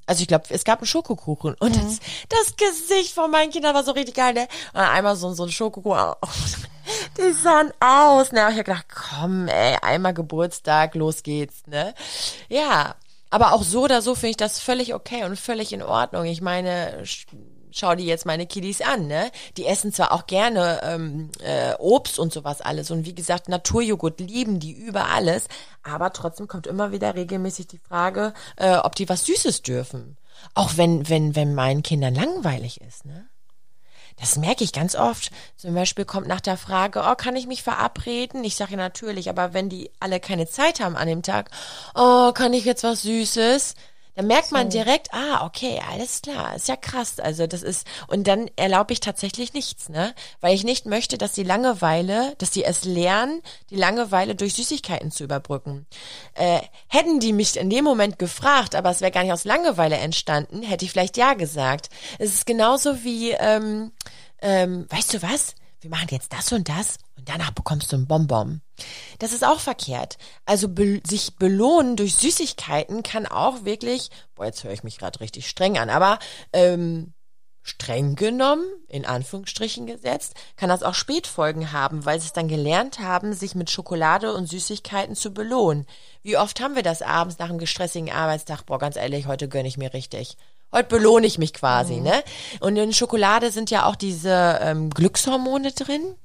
Also ich glaube, es gab einen Schokokuchen und das, das Gesicht von meinen Kindern war so richtig geil, ne? Und einmal so, so ein Schokokuchen. Die sahen aus, ne? Und ich hab gedacht, komm, ey, einmal Geburtstag, los geht's, ne? Ja, aber auch so oder so finde ich das völlig okay und völlig in Ordnung. Ich meine, sch- schau dir jetzt meine Kiddies an, ne? Die essen zwar auch gerne ähm, äh, Obst und sowas alles und wie gesagt, Naturjoghurt lieben die über alles, aber trotzdem kommt immer wieder regelmäßig die Frage, äh, ob die was Süßes dürfen. Auch wenn, wenn, wenn meinen Kindern langweilig ist, ne? Das merke ich ganz oft. Zum Beispiel kommt nach der Frage, oh, kann ich mich verabreden? Ich sage ja natürlich, aber wenn die alle keine Zeit haben an dem Tag, oh, kann ich jetzt was Süßes? Dann merkt man direkt, ah, okay, alles klar, ist ja krass. Also das ist, und dann erlaube ich tatsächlich nichts, ne? Weil ich nicht möchte, dass die Langeweile, dass die es lernen, die Langeweile durch Süßigkeiten zu überbrücken. Äh, hätten die mich in dem Moment gefragt, aber es wäre gar nicht aus Langeweile entstanden, hätte ich vielleicht ja gesagt. Es ist genauso wie, ähm, ähm, weißt du was? Wir machen jetzt das und das und danach bekommst du ein Bonbon. Das ist auch verkehrt. Also be sich belohnen durch Süßigkeiten kann auch wirklich, boah, jetzt höre ich mich gerade richtig streng an, aber ähm, streng genommen, in Anführungsstrichen gesetzt, kann das auch Spätfolgen haben, weil sie es dann gelernt haben, sich mit Schokolade und Süßigkeiten zu belohnen. Wie oft haben wir das abends nach einem gestressigen Arbeitstag? Boah, ganz ehrlich, heute gönne ich mir richtig. Heute belohne ich mich quasi, ne? Und in Schokolade sind ja auch diese ähm, Glückshormone drin.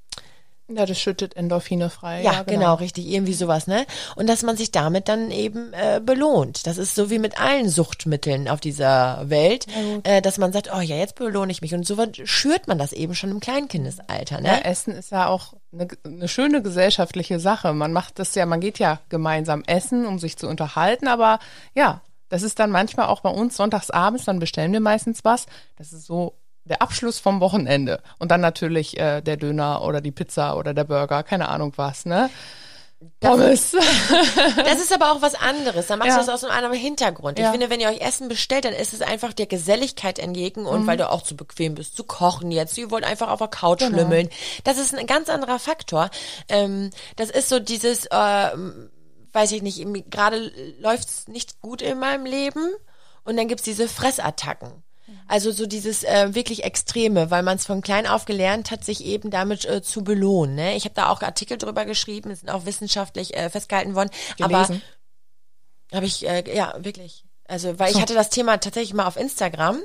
Ja, das schüttet Endorphine frei. Ja, genau. richtig, irgendwie sowas, ne? Und dass man sich damit dann eben äh, belohnt. Das ist so wie mit allen Suchtmitteln auf dieser Welt, äh, dass man sagt, oh ja, jetzt belohne ich mich. Und so schürt man das eben schon im Kleinkindesalter, ne? Ja, Essen ist ja auch eine, eine schöne gesellschaftliche Sache. Man macht das ja, man geht ja gemeinsam essen, um sich zu unterhalten, aber ja, das ist dann manchmal auch bei uns sonntagsabends, dann bestellen wir meistens was. Das ist so der Abschluss vom Wochenende. Und dann natürlich äh, der Döner oder die Pizza oder der Burger, keine Ahnung was, ne? Pommes. Das ist aber auch was anderes. Dann machst Ja. du das aus einem anderen Hintergrund. Ich Ja. finde, wenn ihr euch Essen bestellt, dann ist es einfach der Geselligkeit entgegen und weil du auch zu bequem bist zu kochen jetzt. Ihr wollt einfach auf der Couch schlümmeln. Das ist ein ganz anderer Faktor. Ähm, das ist so dieses, ähm, weiß ich nicht, gerade läuft's nicht gut in meinem Leben und dann gibt's diese Fressattacken. Also so dieses äh, wirklich Extreme, weil man es von klein auf gelernt hat, sich eben damit äh, zu belohnen. Ne? Ich habe da auch Artikel drüber geschrieben, sind auch wissenschaftlich äh, festgehalten worden. Aber Gelesen. habe ich, äh, ja, wirklich. Also, weil ich hatte das Thema tatsächlich mal auf Instagram.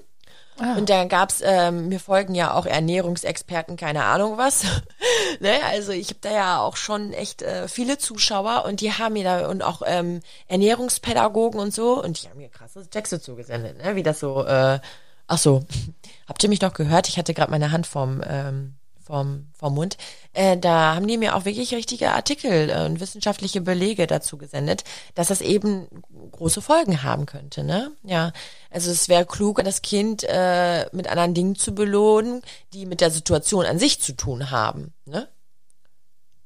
Ah. Und da gab's, ähm, mir folgen ja auch Ernährungsexperten, keine Ahnung was. ne? Also ich habe da ja auch schon echt äh, viele Zuschauer und die haben mir da und auch ähm, Ernährungspädagogen und so und die haben mir krasse Texte zugesendet, ne? Wie das so, äh, ach so, habt ihr mich noch gehört? Ich hatte gerade meine Hand vom, ähm, vom, vom Mund. Äh, da haben die mir auch wirklich richtige Artikel äh, und wissenschaftliche Belege dazu gesendet, dass das eben große Folgen haben könnte, ne? Ja. Also es wäre klug, das Kind äh, mit anderen Dingen zu belohnen, die mit der Situation an sich zu tun haben, ne?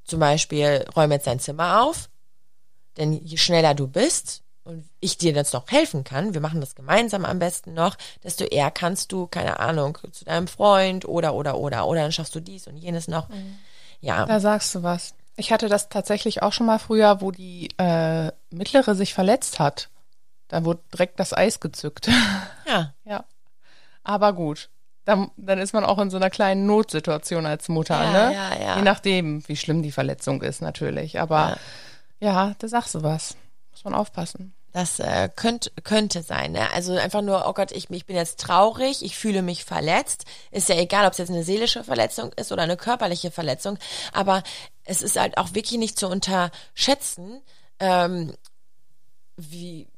Zum Beispiel, räume jetzt dein Zimmer auf, denn je schneller du bist, und ich dir jetzt noch helfen kann, wir machen das gemeinsam am besten noch, desto eher kannst du, keine Ahnung, zu deinem Freund oder, oder, oder, oder dann schaffst du dies und jenes noch. Mhm. Ja. Da sagst du was. Ich hatte das tatsächlich auch schon mal früher, wo die äh, mittlere sich verletzt hat. Da wurde direkt das Eis gezückt. Ja. ja. Aber gut. Dann, dann ist man auch in so einer kleinen Notsituation als Mutter, ja, ne? Ja, ja. Je nachdem, wie schlimm die Verletzung ist, natürlich. Aber ja, ja da sagst du was. Muss man aufpassen. Das äh, könnt, könnte sein. Ne? Also einfach nur, oh Gott, ich, ich bin jetzt traurig, ich fühle mich verletzt. Ist ja egal, ob es jetzt eine seelische Verletzung ist oder eine körperliche Verletzung. Aber es ist halt auch wirklich nicht zu unterschätzen, ähm, wie,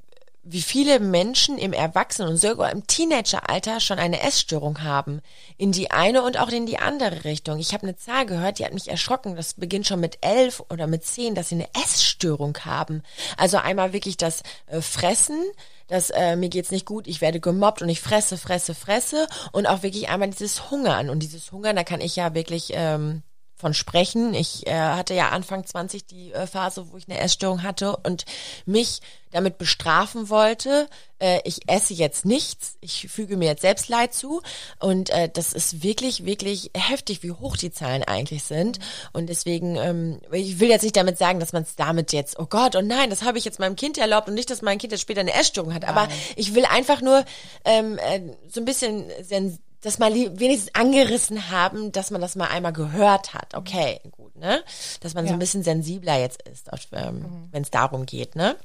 wie viele Menschen im Erwachsenen- und sogar im Teenageralter schon eine Essstörung haben. In die eine und auch in die andere Richtung. Ich habe eine Zahl gehört, die hat mich erschrocken. Das beginnt schon mit elf oder mit zehn, dass sie eine Essstörung haben. Also einmal wirklich das äh, Fressen, dass äh, mir geht's nicht gut, ich werde gemobbt und ich fresse, fresse, fresse. Und auch wirklich einmal dieses Hungern. Und dieses Hungern, da kann ich ja wirklich... Ähm, von sprechen. Ich äh, hatte ja Anfang 20 die äh, Phase, wo ich eine Essstörung hatte und mich damit bestrafen wollte. Äh, ich esse jetzt nichts, ich füge mir jetzt selbst Leid zu und äh, das ist wirklich, wirklich heftig, wie hoch die Zahlen eigentlich sind. Und deswegen, ähm, ich will jetzt nicht damit sagen, dass man es damit jetzt, oh Gott, oh nein, das habe ich jetzt meinem Kind erlaubt und nicht, dass mein Kind jetzt später eine Essstörung hat. Aber ich will einfach nur ähm, äh, so ein bisschen sens das mal wenigstens angerissen haben, dass man das mal einmal gehört hat. Okay, gut, ne? Dass man ja. so ein bisschen sensibler jetzt ist, ähm, mhm. wenn es darum geht, ne?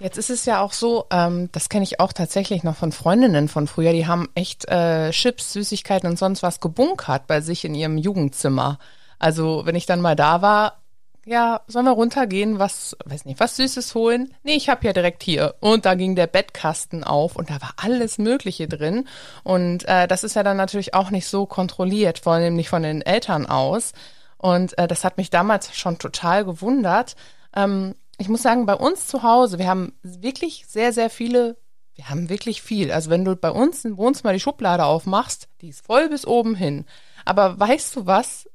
Jetzt ist es ja auch so, ähm, das kenne ich auch tatsächlich noch von Freundinnen von früher, die haben echt äh, Chips, Süßigkeiten und sonst was gebunkert bei sich in ihrem Jugendzimmer. Also wenn ich dann mal da war, ja, sollen wir runtergehen, was, weiß nicht, was Süßes holen? Nee, ich habe ja direkt hier. Und da ging der Bettkasten auf und da war alles Mögliche drin. Und äh, das ist ja dann natürlich auch nicht so kontrolliert, vor allem nicht von den Eltern aus. Und äh, das hat mich damals schon total gewundert. Ähm, ich muss sagen, bei uns zu Hause, wir haben wirklich sehr, sehr viele, wir haben wirklich viel. Also wenn du bei uns im Wohnzimmer die Schublade aufmachst, die ist voll bis oben hin. Aber weißt du was?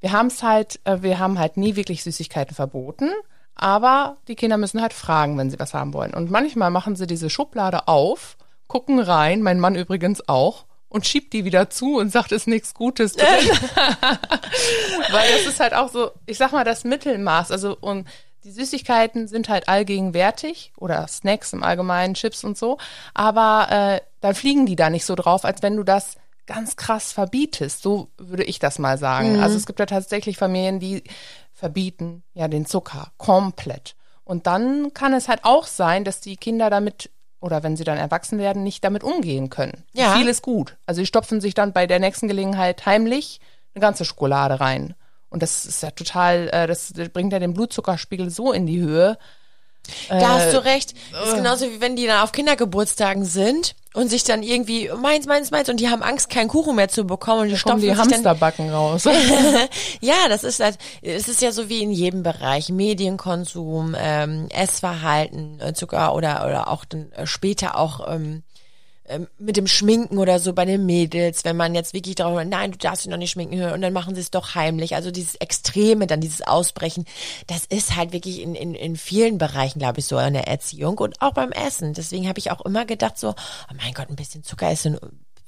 Wir haben es halt, äh, wir haben halt nie wirklich Süßigkeiten verboten, aber die Kinder müssen halt fragen, wenn sie was haben wollen. Und manchmal machen sie diese Schublade auf, gucken rein, mein Mann übrigens auch, und schiebt die wieder zu und sagt, ist nichts Gutes drin. Weil das ist halt auch so, ich sag mal, das Mittelmaß. Also und die Süßigkeiten sind halt allgegenwärtig oder Snacks im Allgemeinen, Chips und so, aber äh, dann fliegen die da nicht so drauf, als wenn du das ganz krass verbietest. So würde ich das mal sagen. Mhm. Also es gibt ja tatsächlich Familien, die verbieten ja den Zucker komplett. Und dann kann es halt auch sein, dass die Kinder damit oder wenn sie dann erwachsen werden, nicht damit umgehen können. Ja. Viel ist gut. Also sie stopfen sich dann bei der nächsten Gelegenheit heimlich eine ganze Schokolade rein. Und das ist ja total, äh, das bringt ja den Blutzuckerspiegel so in die Höhe. Da äh, hast du recht. Das ist genauso wie wenn die dann auf Kindergeburtstagen sind und sich dann irgendwie meins, meins, meins und die haben Angst, keinen Kuchen mehr zu bekommen und die stopfen die Hamsterbacken raus. ja, das ist halt, es ist ja so wie in jedem Bereich Medienkonsum, ähm, Essverhalten, äh, Zucker oder oder auch dann äh, später auch ähm, ähm, mit dem Schminken oder so bei den Mädels, wenn man jetzt wirklich darauf, nein, du darfst dich noch nicht schminken und dann machen sie es doch heimlich. Also dieses Extreme, dann dieses Ausbrechen, das ist halt wirklich in, in, in vielen Bereichen, glaube ich, so in der Erziehung und auch beim Essen. Deswegen habe ich auch immer gedacht so, oh mein Gott, ein bisschen Zucker ist ein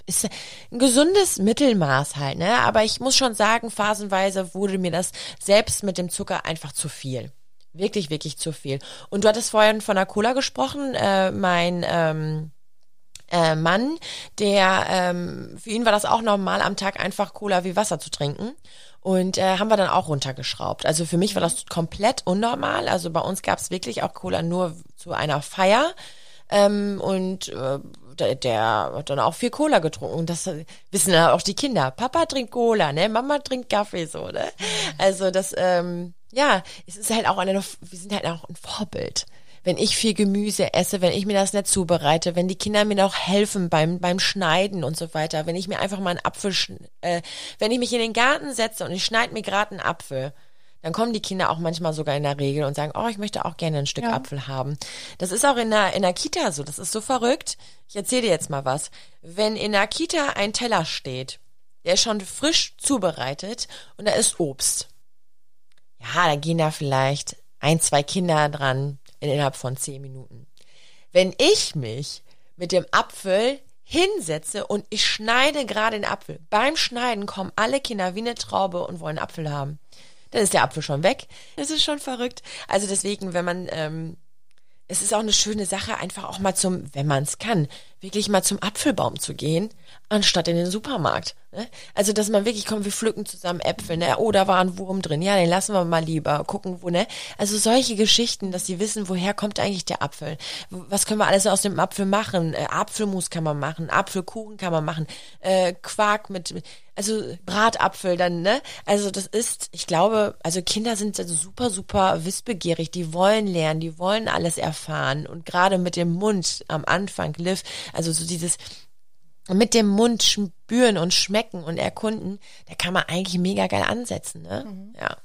ist ein gesundes Mittelmaß halt, ne? Aber ich muss schon sagen, phasenweise wurde mir das selbst mit dem Zucker einfach zu viel. Wirklich, wirklich zu viel. Und du hattest vorhin von der Cola gesprochen. Äh, mein ähm, äh, Mann, der ähm, für ihn war das auch normal, am Tag einfach Cola wie Wasser zu trinken. Und äh, haben wir dann auch runtergeschraubt. Also für mich war das komplett unnormal. Also bei uns gab es wirklich auch Cola nur zu einer Feier. Ähm, und äh, der, der hat dann auch viel Cola getrunken. Das wissen ja auch die Kinder. Papa trinkt Cola, ne? Mama trinkt Kaffee, so, ne? Also das, ähm, ja, es ist halt auch eine, wir sind halt auch ein Vorbild wenn ich viel Gemüse esse, wenn ich mir das nicht zubereite, wenn die Kinder mir noch helfen beim, beim Schneiden und so weiter, wenn ich mir einfach mal einen Apfel, äh, wenn ich mich in den Garten setze und ich schneide mir gerade einen Apfel, dann kommen die Kinder auch manchmal sogar in der Regel und sagen, oh, ich möchte auch gerne ein Stück ja. Apfel haben. Das ist auch in der, in der Kita so, das ist so verrückt. Ich erzähle dir jetzt mal was. Wenn in der Kita ein Teller steht, der ist schon frisch zubereitet und da ist Obst. Ja, da gehen da vielleicht ein, zwei Kinder dran, innerhalb von zehn Minuten. Wenn ich mich mit dem Apfel hinsetze und ich schneide gerade den Apfel. Beim Schneiden kommen alle Kinder wie eine Traube und wollen Apfel haben. Dann ist der Apfel schon weg. Das ist schon verrückt. Also deswegen, wenn man, ähm, es ist auch eine schöne Sache, einfach auch mal zum, wenn man es kann, wirklich mal zum Apfelbaum zu gehen, anstatt in den Supermarkt. Ne? Also, dass man wirklich kommt, wir pflücken zusammen Äpfel, ne? Oh, da war ein Wurm drin. Ja, den lassen wir mal lieber. Gucken, wo, ne? Also solche Geschichten, dass sie wissen, woher kommt eigentlich der Apfel? Was können wir alles aus dem Apfel machen? Äh, Apfelmus kann man machen, Apfelkuchen kann man machen, äh, Quark mit, also Bratapfel dann, ne? Also das ist, ich glaube, also Kinder sind also super, super wissbegierig. Die wollen lernen, die wollen alles erfahren. Und gerade mit dem Mund am Anfang, Liv, also so dieses mit dem Mund spüren und schmecken und erkunden, da kann man eigentlich mega geil ansetzen. Ne? Mhm. Ja.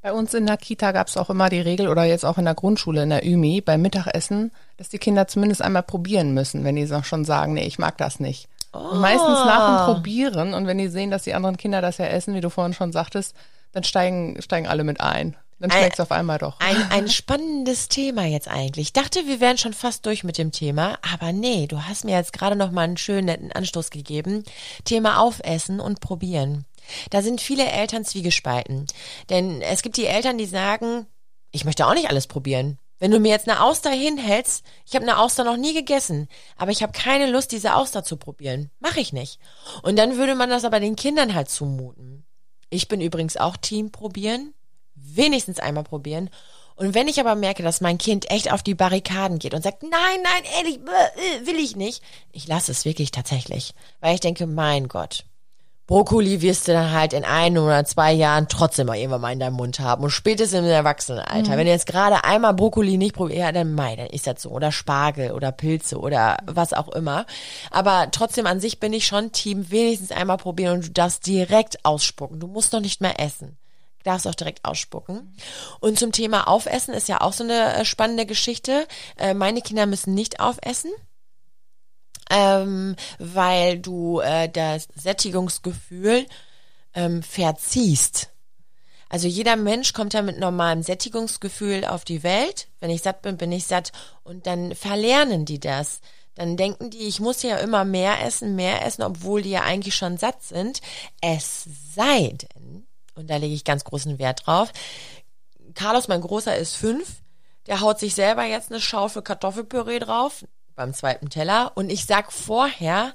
Bei uns in der Kita gab es auch immer die Regel oder jetzt auch in der Grundschule in der Ümi beim Mittagessen, dass die Kinder zumindest einmal probieren müssen, wenn die schon sagen, nee, ich mag das nicht. Oh. Und meistens nach dem Probieren und wenn die sehen, dass die anderen Kinder das ja essen, wie du vorhin schon sagtest, dann steigen, steigen alle mit ein. Dann schmeckt's auf einmal doch. Ein, ein spannendes Thema jetzt eigentlich. Ich dachte, wir wären schon fast durch mit dem Thema, aber nee, du hast mir jetzt gerade noch mal einen schönen netten Anstoß gegeben. Thema Aufessen und Probieren. Da sind viele Eltern zwiegespalten. Denn es gibt die Eltern, die sagen, ich möchte auch nicht alles probieren. Wenn du mir jetzt eine Auster hinhältst, ich habe eine Auster noch nie gegessen, aber ich habe keine Lust, diese Auster zu probieren. Mache ich nicht. Und dann würde man das aber den Kindern halt zumuten. Ich bin übrigens auch Team probieren wenigstens einmal probieren. Und wenn ich aber merke, dass mein Kind echt auf die Barrikaden geht und sagt, nein, nein, ehrlich, äh, will ich nicht, ich lasse es wirklich tatsächlich. Weil ich denke, mein Gott, Brokkoli wirst du dann halt in ein oder zwei Jahren trotzdem mal irgendwann mal in deinem Mund haben. Und spätestens im Erwachsenenalter. Mhm. Wenn du jetzt gerade einmal Brokkoli nicht probierst, ja, dann mei, dann ist das so. Oder Spargel oder Pilze oder was auch immer. Aber trotzdem an sich bin ich schon Team, wenigstens einmal probieren und du darfst direkt ausspucken. Du musst noch nicht mehr essen darfst auch direkt ausspucken. Und zum Thema Aufessen ist ja auch so eine äh, spannende Geschichte. Äh, meine Kinder müssen nicht aufessen. Ähm, weil du äh, das Sättigungsgefühl ähm, verziehst. Also jeder Mensch kommt ja mit normalem Sättigungsgefühl auf die Welt. Wenn ich satt bin, bin ich satt. Und dann verlernen die das. Dann denken die, ich muss ja immer mehr essen, mehr essen, obwohl die ja eigentlich schon satt sind. Es sei denn, und da lege ich ganz großen Wert drauf. Carlos, mein Großer, ist fünf. Der haut sich selber jetzt eine Schaufel Kartoffelpüree drauf beim zweiten Teller. Und ich sag vorher,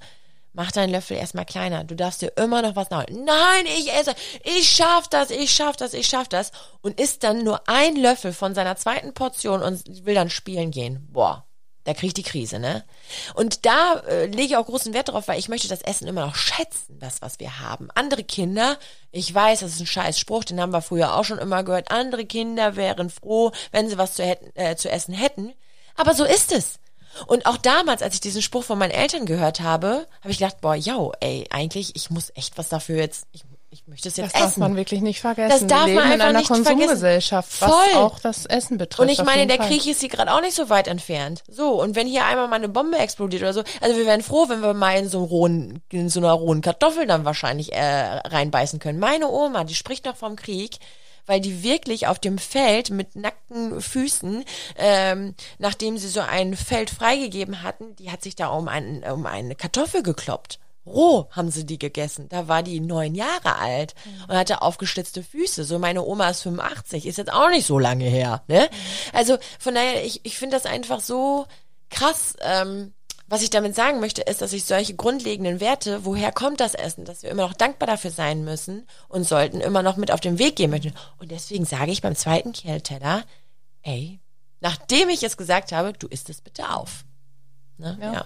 mach deinen Löffel erstmal kleiner. Du darfst dir immer noch was nachholen. Nein, ich esse. Ich schaff das, ich schaff das, ich schaff das. Und isst dann nur ein Löffel von seiner zweiten Portion und will dann spielen gehen. Boah, da kriege ich die Krise, ne? Und da äh, lege ich auch großen Wert drauf, weil ich möchte das Essen immer noch schätzen, das, was wir haben. Andere Kinder, ich weiß, das ist ein scheiß Spruch, den haben wir früher auch schon immer gehört, andere Kinder wären froh, wenn sie was zu, hätten, äh, zu essen hätten. Aber so ist es. Und auch damals, als ich diesen Spruch von meinen Eltern gehört habe, habe ich gedacht, boah, yo, ey, eigentlich, ich muss echt was dafür jetzt, ich ich möchte es jetzt das essen. Das darf man wirklich nicht vergessen. Das darf man einfach in einer nicht Konsumgesellschaft, vergessen. was Voll. auch das Essen betrifft. Und ich meine, der Fall. Krieg ist hier gerade auch nicht so weit entfernt. So, und wenn hier einmal mal eine Bombe explodiert oder so, also wir wären froh, wenn wir mal in so, rohen, in so einer rohen Kartoffel dann wahrscheinlich äh, reinbeißen können. Meine Oma, die spricht noch vom Krieg, weil die wirklich auf dem Feld mit nackten Füßen, ähm, nachdem sie so ein Feld freigegeben hatten, die hat sich da um, ein, um eine Kartoffel gekloppt. Roh haben sie die gegessen. Da war die neun Jahre alt und hatte aufgeschlitzte Füße. So meine Oma ist 85, ist jetzt auch nicht so lange her. Ne? Also von daher, ich, ich finde das einfach so krass. Ähm, was ich damit sagen möchte, ist, dass ich solche grundlegenden Werte, woher kommt das Essen, dass wir immer noch dankbar dafür sein müssen und sollten immer noch mit auf den Weg gehen möchten. Und deswegen sage ich beim zweiten Kehlteller, ey, nachdem ich es gesagt habe, du isst es bitte auf. Ne? Ja. ja.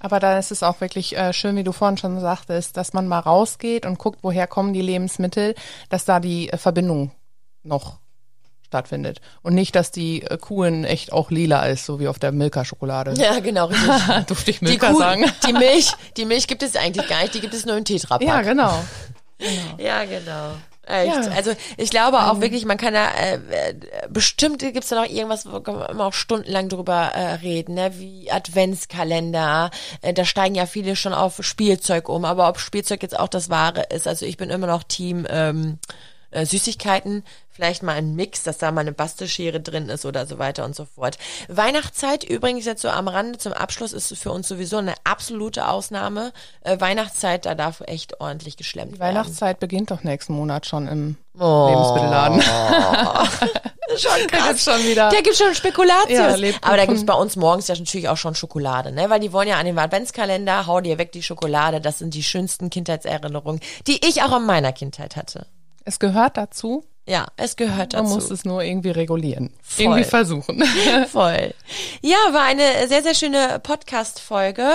Aber da ist es auch wirklich äh, schön, wie du vorhin schon sagtest, dass man mal rausgeht und guckt, woher kommen die Lebensmittel, dass da die äh, Verbindung noch stattfindet. Und nicht, dass die äh, Kuhen echt auch lila ist, so wie auf der Milka-Schokolade. Ja, genau, richtig. Durfte ich Milka die Kuh, sagen? Die Milch, die Milch gibt es eigentlich gar nicht, die gibt es nur im Tetrapack. Ja, genau. genau. Ja, genau. Echt. Ja. Also ich glaube auch mhm. wirklich, man kann da äh, bestimmt gibt's da noch irgendwas, wo wir immer auch stundenlang drüber äh, reden, ne? wie Adventskalender. Äh, da steigen ja viele schon auf Spielzeug um, aber ob Spielzeug jetzt auch das Wahre ist. Also ich bin immer noch Team ähm, äh, Süßigkeiten, vielleicht mal ein Mix, dass da mal eine Bastelschere drin ist oder so weiter und so fort. Weihnachtszeit übrigens jetzt so am Rande zum Abschluss ist für uns sowieso eine absolute Ausnahme. Äh, Weihnachtszeit, da darf echt ordentlich geschlemmt Die werden. Weihnachtszeit beginnt doch nächsten Monat schon im Oh. Lebensmittelladen. schon Da gibt's schon wieder. Der gibt schon Spekulatius. Ja. Aber da gibt's bei uns morgens ja natürlich auch schon Schokolade, ne? Weil die wollen ja an den Adventskalender, hau dir weg die Schokolade. Das sind die schönsten Kindheitserinnerungen, die ich auch in meiner Kindheit hatte. Es gehört dazu. Ja, es gehört Man dazu. muss es nur irgendwie regulieren. Voll. Irgendwie versuchen. Voll. Ja, war eine sehr, sehr schöne Podcast-Folge.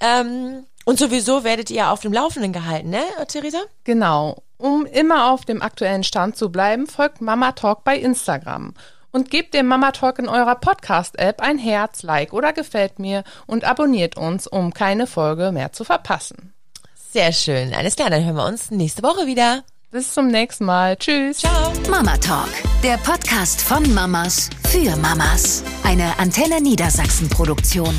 Ähm, und sowieso werdet ihr auf dem Laufenden gehalten, ne, Theresa? Genau. Um immer auf dem aktuellen Stand zu bleiben, folgt Mama Talk bei Instagram. Und gebt dem Mama Talk in eurer Podcast-App ein Herz, Like oder gefällt mir und abonniert uns, um keine Folge mehr zu verpassen. Sehr schön. Alles klar, dann hören wir uns nächste Woche wieder. Bis zum nächsten Mal. Tschüss. Ciao. Mama Talk, der Podcast von Mamas für Mamas. Eine Antenne Niedersachsen Produktion.